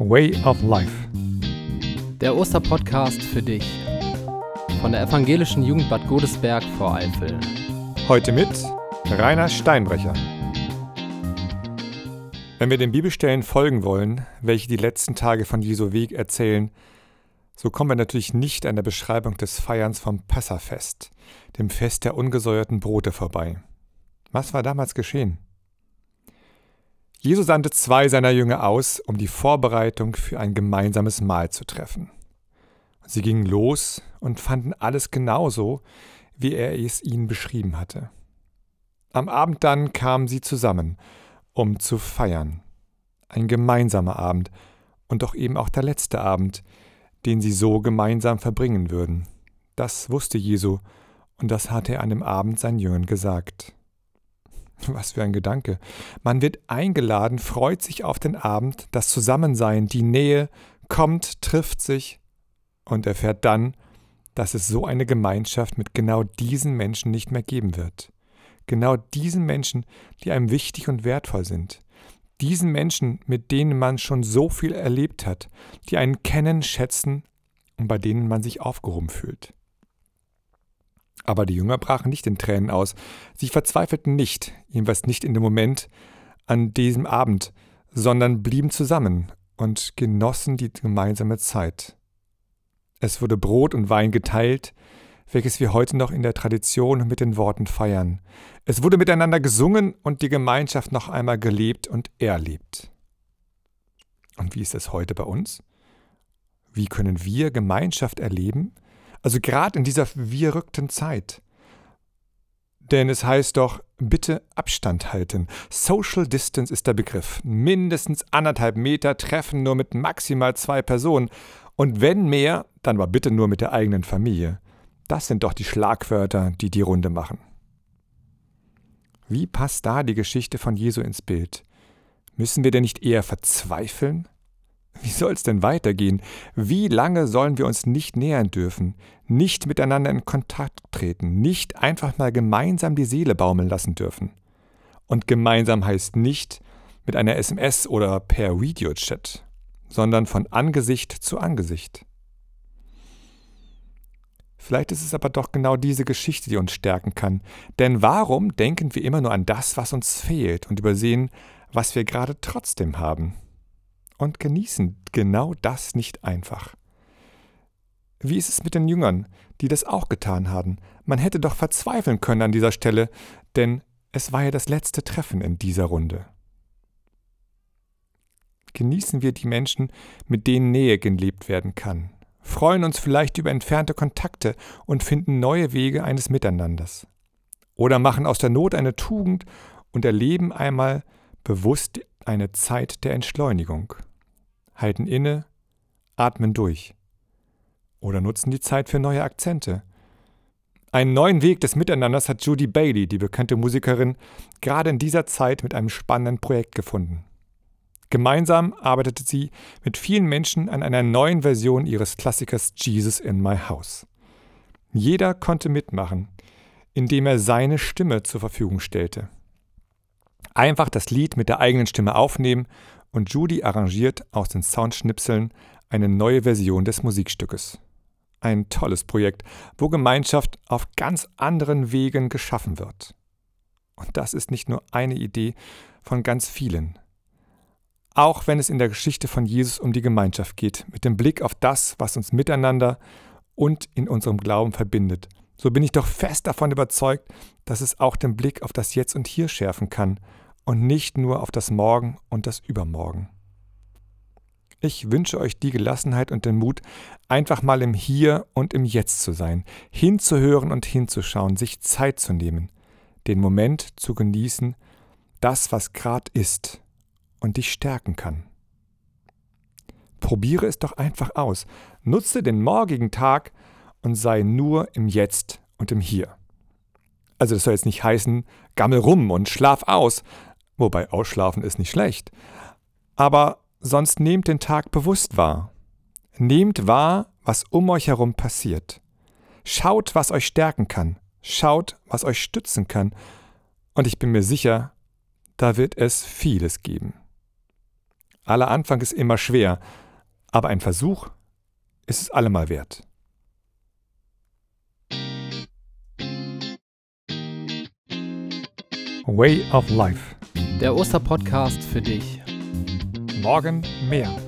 Way of Life. Der Osterpodcast für dich von der Evangelischen Jugend Bad Godesberg vor Eifel. Heute mit Rainer Steinbrecher. Wenn wir den Bibelstellen folgen wollen, welche die letzten Tage von Jesu Weg erzählen, so kommen wir natürlich nicht an der Beschreibung des Feierns vom Passafest, dem Fest der ungesäuerten Brote, vorbei. Was war damals geschehen? Jesus sandte zwei seiner Jünger aus, um die Vorbereitung für ein gemeinsames Mahl zu treffen. Sie gingen los und fanden alles genauso, wie er es ihnen beschrieben hatte. Am Abend dann kamen sie zusammen, um zu feiern. Ein gemeinsamer Abend und doch eben auch der letzte Abend, den sie so gemeinsam verbringen würden. Das wusste Jesu und das hatte er an dem Abend seinen Jüngern gesagt. Was für ein Gedanke. Man wird eingeladen, freut sich auf den Abend, das Zusammensein, die Nähe, kommt, trifft sich und erfährt dann, dass es so eine Gemeinschaft mit genau diesen Menschen nicht mehr geben wird. Genau diesen Menschen, die einem wichtig und wertvoll sind. Diesen Menschen, mit denen man schon so viel erlebt hat, die einen kennen, schätzen und bei denen man sich aufgehoben fühlt. Aber die Jünger brachen nicht in Tränen aus. Sie verzweifelten nicht, jedenfalls nicht in dem Moment an diesem Abend, sondern blieben zusammen und genossen die gemeinsame Zeit. Es wurde Brot und Wein geteilt, welches wir heute noch in der Tradition mit den Worten feiern. Es wurde miteinander gesungen und die Gemeinschaft noch einmal gelebt und erlebt. Und wie ist es heute bei uns? Wie können wir Gemeinschaft erleben? Also gerade in dieser verrückten Zeit. Denn es heißt doch, bitte Abstand halten. Social Distance ist der Begriff. Mindestens anderthalb Meter treffen nur mit maximal zwei Personen. Und wenn mehr, dann aber bitte nur mit der eigenen Familie. Das sind doch die Schlagwörter, die die Runde machen. Wie passt da die Geschichte von Jesu ins Bild? Müssen wir denn nicht eher verzweifeln? Wie soll es denn weitergehen? Wie lange sollen wir uns nicht nähern dürfen, nicht miteinander in Kontakt treten, nicht einfach mal gemeinsam die Seele baumeln lassen dürfen? Und gemeinsam heißt nicht mit einer SMS oder per Videochat, sondern von Angesicht zu Angesicht. Vielleicht ist es aber doch genau diese Geschichte, die uns stärken kann. Denn warum denken wir immer nur an das, was uns fehlt und übersehen, was wir gerade trotzdem haben? Und genießen genau das nicht einfach. Wie ist es mit den Jüngern, die das auch getan haben? Man hätte doch verzweifeln können an dieser Stelle, denn es war ja das letzte Treffen in dieser Runde. Genießen wir die Menschen, mit denen Nähe gelebt werden kann, freuen uns vielleicht über entfernte Kontakte und finden neue Wege eines Miteinanders. Oder machen aus der Not eine Tugend und erleben einmal bewusst eine Zeit der Entschleunigung halten inne, atmen durch. Oder nutzen die Zeit für neue Akzente. Einen neuen Weg des Miteinanders hat Judy Bailey, die bekannte Musikerin, gerade in dieser Zeit mit einem spannenden Projekt gefunden. Gemeinsam arbeitete sie mit vielen Menschen an einer neuen Version ihres Klassikers Jesus in My House. Jeder konnte mitmachen, indem er seine Stimme zur Verfügung stellte. Einfach das Lied mit der eigenen Stimme aufnehmen und Judy arrangiert aus den Soundschnipseln eine neue Version des Musikstückes. Ein tolles Projekt, wo Gemeinschaft auf ganz anderen Wegen geschaffen wird. Und das ist nicht nur eine Idee von ganz vielen. Auch wenn es in der Geschichte von Jesus um die Gemeinschaft geht, mit dem Blick auf das, was uns miteinander und in unserem Glauben verbindet, so bin ich doch fest davon überzeugt, dass es auch den Blick auf das Jetzt und Hier schärfen kann und nicht nur auf das Morgen und das Übermorgen. Ich wünsche euch die Gelassenheit und den Mut, einfach mal im Hier und im Jetzt zu sein, hinzuhören und hinzuschauen, sich Zeit zu nehmen, den Moment zu genießen, das, was gerade ist und dich stärken kann. Probiere es doch einfach aus, nutze den morgigen Tag und sei nur im Jetzt und im Hier. Also das soll jetzt nicht heißen, gammel rum und schlaf aus, Wobei ausschlafen ist nicht schlecht. Aber sonst nehmt den Tag bewusst wahr. Nehmt wahr, was um euch herum passiert. Schaut, was euch stärken kann. Schaut, was euch stützen kann. Und ich bin mir sicher, da wird es vieles geben. Aller Anfang ist immer schwer, aber ein Versuch ist es allemal wert. Way of Life. Der Osterpodcast für dich. Morgen mehr.